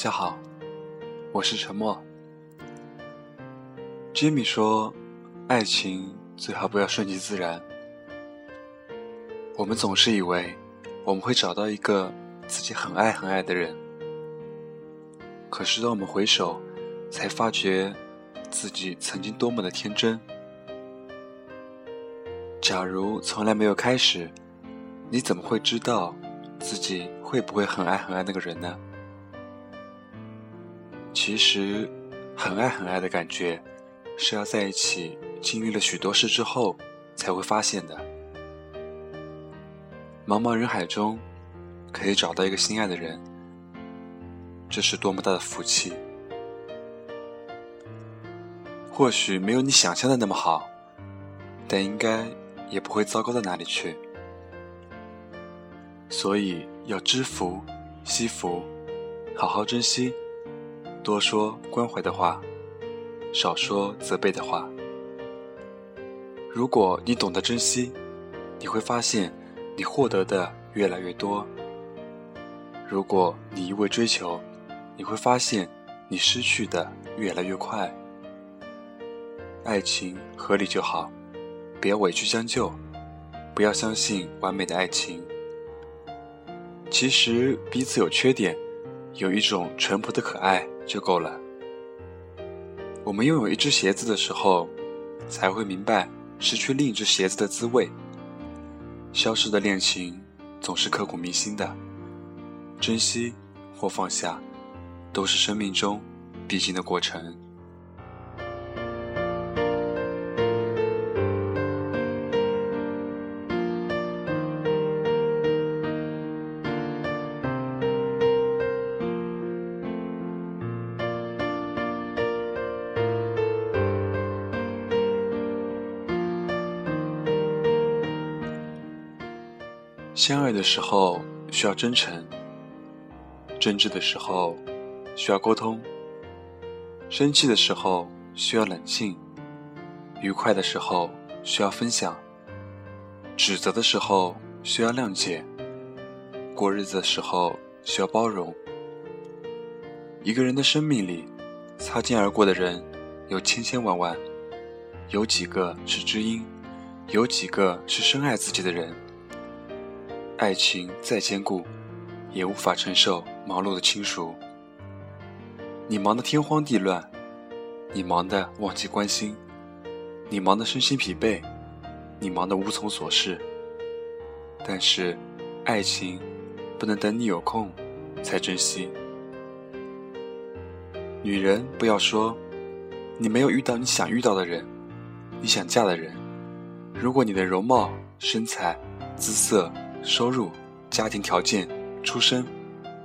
大家好，我是沉默。Jimmy 说：“爱情最好不要顺其自然。”我们总是以为我们会找到一个自己很爱很爱的人，可是当我们回首，才发觉自己曾经多么的天真。假如从来没有开始，你怎么会知道自己会不会很爱很爱那个人呢？其实，很爱很爱的感觉，是要在一起经历了许多事之后才会发现的。茫茫人海中，可以找到一个心爱的人，这是多么大的福气！或许没有你想象的那么好，但应该也不会糟糕到哪里去。所以要知福、惜福，好好珍惜。多说关怀的话，少说责备的话。如果你懂得珍惜，你会发现你获得的越来越多；如果你一味追求，你会发现你失去的越来越快。爱情合理就好，不要委屈将就，不要相信完美的爱情。其实彼此有缺点，有一种淳朴的可爱。就够了。我们拥有一只鞋子的时候，才会明白失去另一只鞋子的滋味。消失的恋情总是刻骨铭心的，珍惜或放下，都是生命中必经的过程。相爱的时候需要真诚，争执的时候需要沟通，生气的时候需要冷静，愉快的时候需要分享，指责的时候需要谅解，过日子的时候需要包容。一个人的生命里，擦肩而过的人有千千万万，有几个是知音，有几个是深爱自己的人。爱情再坚固，也无法承受忙碌的亲属。你忙得天荒地乱，你忙得忘记关心，你忙得身心疲惫，你忙得无从所事。但是，爱情不能等你有空才珍惜。女人不要说，你没有遇到你想遇到的人，你想嫁的人。如果你的容貌、身材、姿色，收入、家庭条件、出身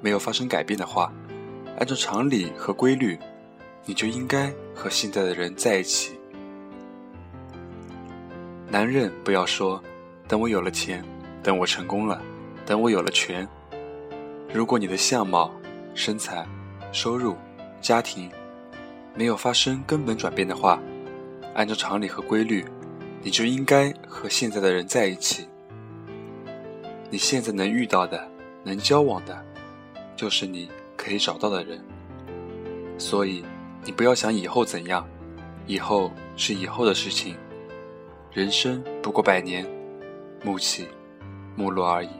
没有发生改变的话，按照常理和规律，你就应该和现在的人在一起。男人不要说“等我有了钱，等我成功了，等我有了权”。如果你的相貌、身材、收入、家庭没有发生根本转变的话，按照常理和规律，你就应该和现在的人在一起。你现在能遇到的、能交往的，就是你可以找到的人。所以，你不要想以后怎样，以后是以后的事情。人生不过百年，暮起，暮落而已。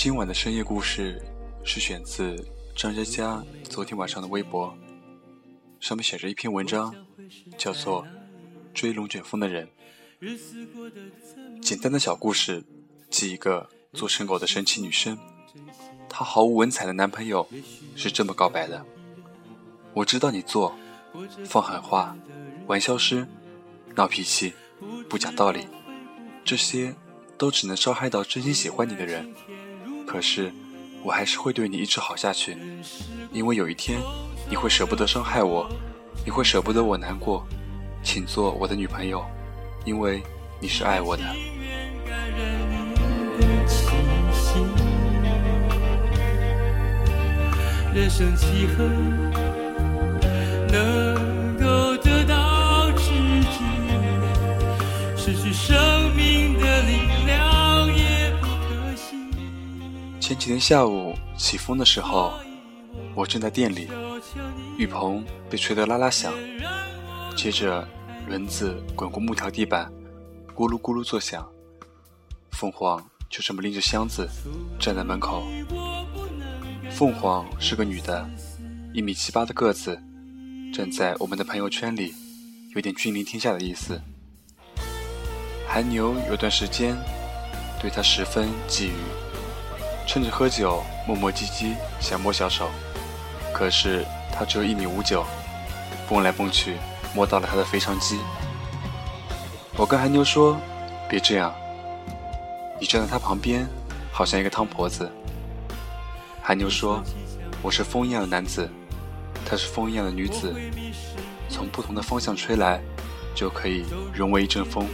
今晚的深夜故事是选自张佳佳昨天晚上的微博，上面写着一篇文章，叫做《追龙卷风的人》。简单的小故事，记一个做成狗的神奇女生，她毫无文采的男朋友是这么告白的：“我知道你做，放狠话、玩消失、闹脾气、不讲道理，这些都只能伤害到真心喜欢你的人。可是，我还是会对你一直好下去，因为有一天你会舍不得伤害我，你会舍不得我难过，请做我的女朋友，因为你是爱我的。人生几何能够得到知己？失去生前几天下午起风的时候，我正在店里，雨棚被吹得啦啦响，接着轮子滚过木条地板，咕噜咕噜作响。凤凰就这么拎着箱子站在门口。凤凰是个女的，一米七八的个子，站在我们的朋友圈里，有点君临天下的意思。韩牛有段时间对她十分觊觎，趁着喝酒磨磨唧唧想摸小手，可是她只有一米五九，蹦来蹦去摸到了他的肥肠肌。我跟韩牛说：“别这样，你站在他旁边，好像一个汤婆子。”韩牛说：“我是风一样的男子，她是风一样的女子，从不同的方向吹来，就可以融为一阵风。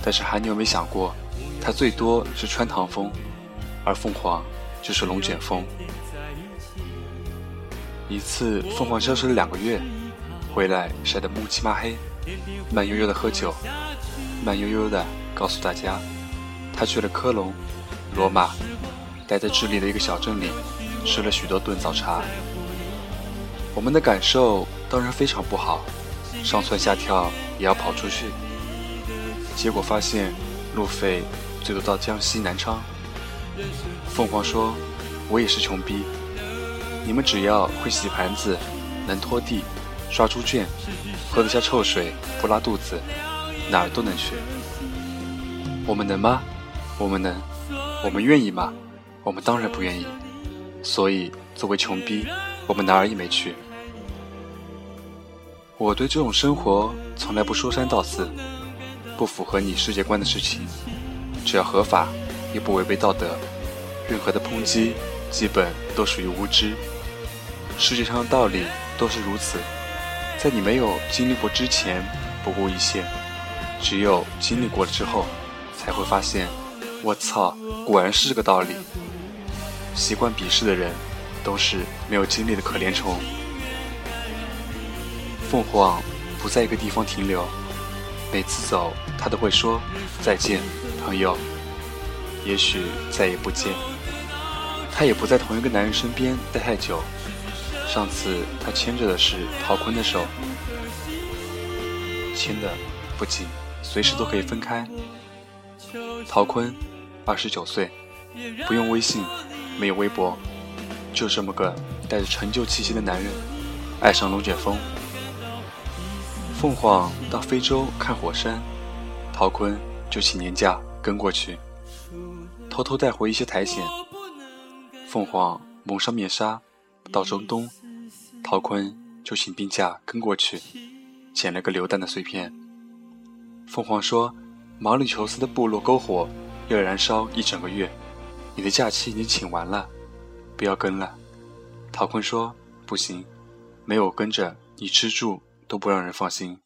但是韩牛没想过，他最多是穿堂风，而凤凰就是龙卷风。一次，凤凰消失了两个月，回来晒得乌漆嘛黑，慢悠悠的喝酒，慢悠悠的告诉大家，他去了科隆、罗马。”待在智利的一个小镇里，吃了许多顿早茶。我们的感受当然非常不好，上蹿下跳也要跑出去。结果发现路费最多到江西南昌。凤凰说：“我也是穷逼，你们只要会洗盘子，能拖地、刷猪圈，喝得下臭水不拉肚子，哪儿都能去。我们能吗？我们能？我们愿意吗？”我们当然不愿意，所以作为穷逼，我们哪儿也没去。我对这种生活从来不说三道四，不符合你世界观的事情，只要合法又不违背道德，任何的抨击基本都属于无知。世界上的道理都是如此，在你没有经历过之前不顾一切，只有经历过了之后，才会发现，我操，果然是这个道理。习惯鄙视的人，都是没有经历的可怜虫。凤凰不在一个地方停留，每次走，他都会说再见，朋友。也许再也不见。他也不在同一个男人身边待太久。上次他牵着的是陶坤的手，牵的不紧，随时都可以分开。陶坤，二十九岁，不用微信。没有微博，就这么个带着陈旧气息的男人，爱上龙卷风。凤凰到非洲看火山，陶坤就请年假跟过去，偷偷带回一些苔藓。凤凰蒙上面纱到中东，陶坤就请病假跟过去，捡了个榴弹的碎片。凤凰说，毛里求斯的部落篝火要燃烧一整个月。你的假期已经请完了，不要跟了。陶坤说：“不行，没有跟着你吃住都不让人放心。”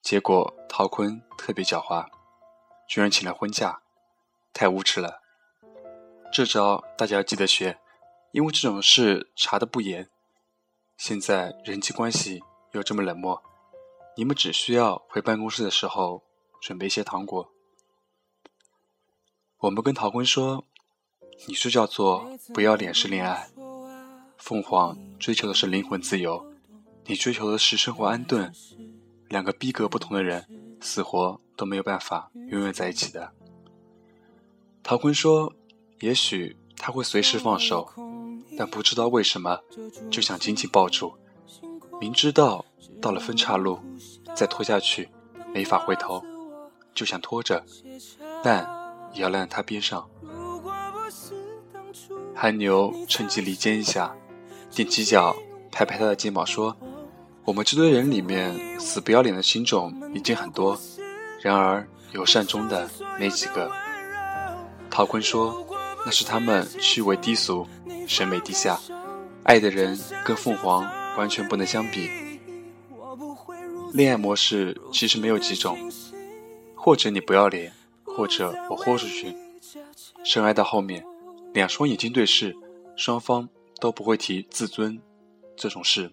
结果陶坤特别狡猾，居然请了婚假，太无耻了。这招大家要记得学，因为这种事查的不严。现在人际关系又这么冷漠，你们只需要回办公室的时候准备一些糖果。我们跟陶坤说。你这叫做不要脸式恋爱，凤凰追求的是灵魂自由，你追求的是生活安顿，两个逼格不同的人，死活都没有办法永远在一起的。陶坤说，也许他会随时放手，但不知道为什么就想紧紧抱住，明知道到了分岔路，再拖下去没法回头，就想拖着，但也要赖在他边上。韩牛趁机离间一下，踮起脚拍拍他的肩膀说：“我们这堆人里面，死不要脸的心种已经很多，然而有善终的没几个。陶坤说：“那是他们趣味低俗，审美低下，爱的人跟凤凰完全不能相比。恋爱模式其实没有几种，或者你不要脸，或者我豁出去。深爱到后面，两双眼睛对视，双方都不会提自尊这种事。”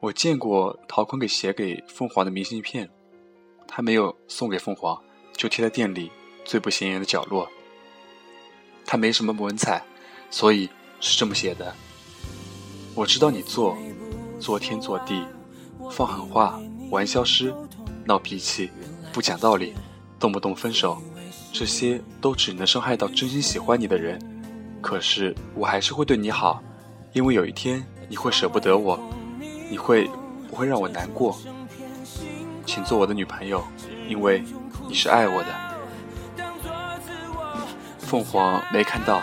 我见过陶坤给写给凤凰的明信片，他没有送给凤凰，就贴在店里最不显眼的角落。他没什么文采，所以是这么写的：我知道你做，做天做地，放狠话，玩消失，闹脾气，不讲道理，动不动分手，这些都只能伤害到真心喜欢你的人。可是我还是会对你好，因为有一天你会舍不得我。你会不会让我难过？请做我的女朋友，因为你是爱我的。凤凰没看到，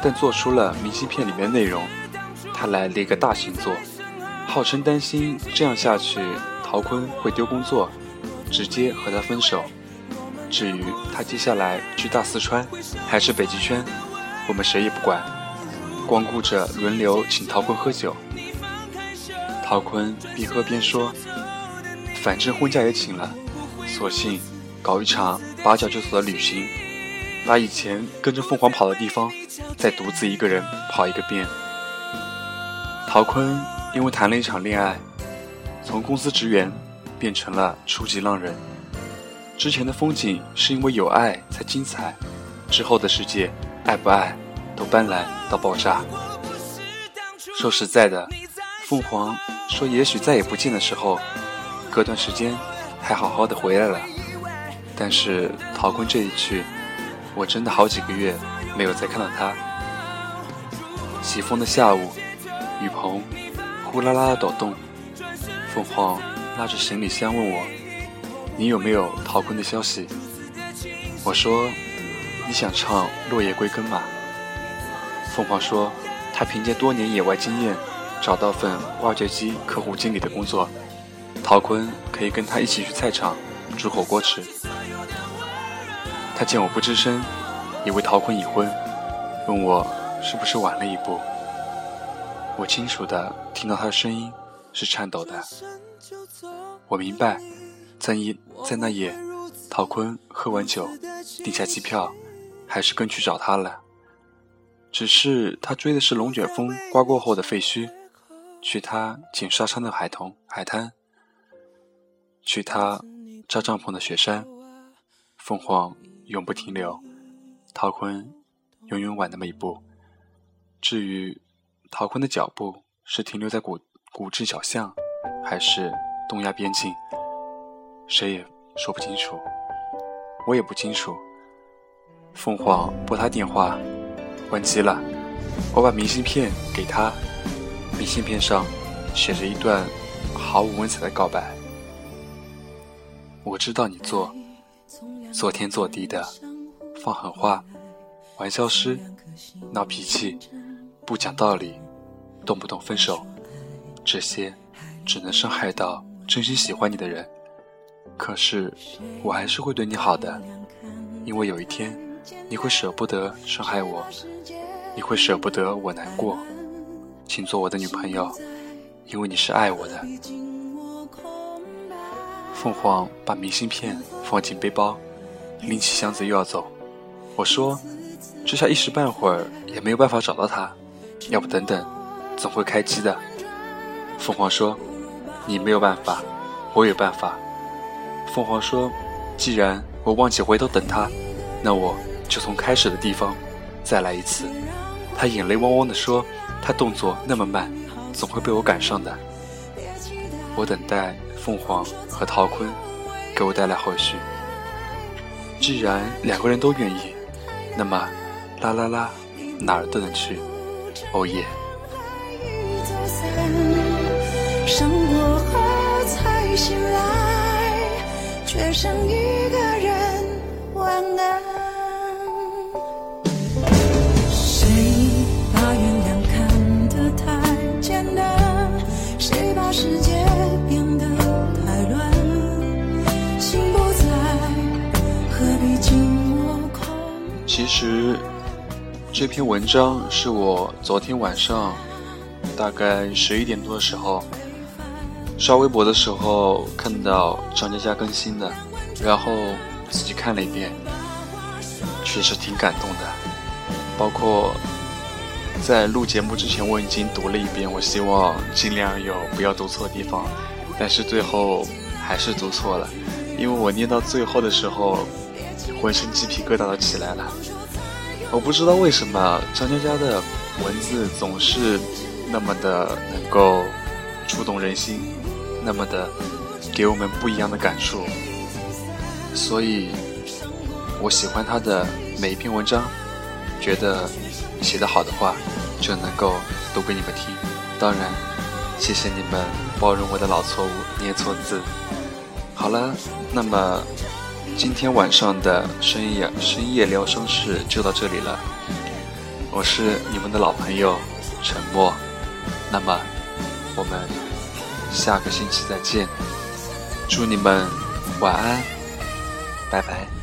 但做出了明信片里面的内容。他来了一个大星座，号称担心这样下去陶坤会丢工作，直接和他分手。至于他接下来去大四川还是北极圈，我们谁也不管，光顾着轮流请陶坤喝酒。陶坤边喝边说：“反正婚假也请了，索性搞一场八脚就走的旅行，把以前跟着凤凰跑的地方，再独自一个人跑一个遍。”陶坤因为谈了一场恋爱，从公司职员变成了初级浪人。之前的风景是因为有爱才精彩，之后的世界爱不爱都斑斓到爆炸。说实在的。凤凰说：“也许再也不见的时候，隔段时间还好好的回来了。”但是陶坤这一去，我真的好几个月没有再看到他。起风的下午，雨棚呼啦啦的抖动。凤凰拉着行李箱问我：“你有没有陶坤的消息？”我说：“你想唱《落叶归根》吗？”凤凰说：“他凭借多年野外经验。”找到份挖掘机客户经理的工作，陶坤可以跟他一起去菜场煮火锅吃。他见我不吱声，以为陶坤已婚，问我是不是晚了一步。我清楚的听到他的声音是颤抖的。我明白，在一在那夜，陶坤喝完酒，订下机票，还是跟去找他了。只是他追的是龙卷风刮过后的废墟。去他捡沙滩的海童海滩，去他扎帐篷的雪山，凤凰永不停留，陶坤永远晚那么一步。至于陶坤的脚步是停留在古古镇小巷，还是东亚边境，谁也说不清楚，我也不清楚。凤凰拨他电话，关机了。我把明信片给他。明信片上写着一段毫无文采的告白。我知道你做做天做地的，放狠话，玩消失，闹脾气，不讲道理，动不动分手，这些只能伤害到真心喜欢你的人。可是我还是会对你好的，因为有一天你会舍不得伤害我，你会舍不得我难过。请做我的女朋友，因为你是爱我的。凤凰把明信片放进背包，拎起箱子又要走。我说：“这下一时半会儿也没有办法找到他，要不等等，总会开机的。”凤凰说：“你没有办法，我有办法。”凤凰说：“既然我忘记回头等他，那我就从开始的地方再来一次。”他眼泪汪汪地说。他动作那么慢，总会被我赶上的。我等待凤凰和陶坤给我带来后续。既然两个人都愿意，那么啦啦啦，哪儿都能去。哦耶。伤过后才醒来，却剩一个人晚安。其实这篇文章是我昨天晚上大概十一点多的时候刷微博的时候看到张嘉佳更新的，然后自己看了一遍，确实挺感动的。包括在录节目之前，我已经读了一遍，我希望尽量有不要读错的地方，但是最后还是读错了，因为我念到最后的时候。浑身鸡皮疙瘩都起来了，我不知道为什么张嘉佳的文字总是那么的能够触动人心，那么的给我们不一样的感触，所以我喜欢他的每一篇文章，觉得写得好的话就能够读给你们听。当然，谢谢你们包容我的老错误，念错字。好了，那么。今天晚上的深夜深夜聊生事就到这里了，我是你们的老朋友沉默，那么我们下个星期再见，祝你们晚安，拜拜。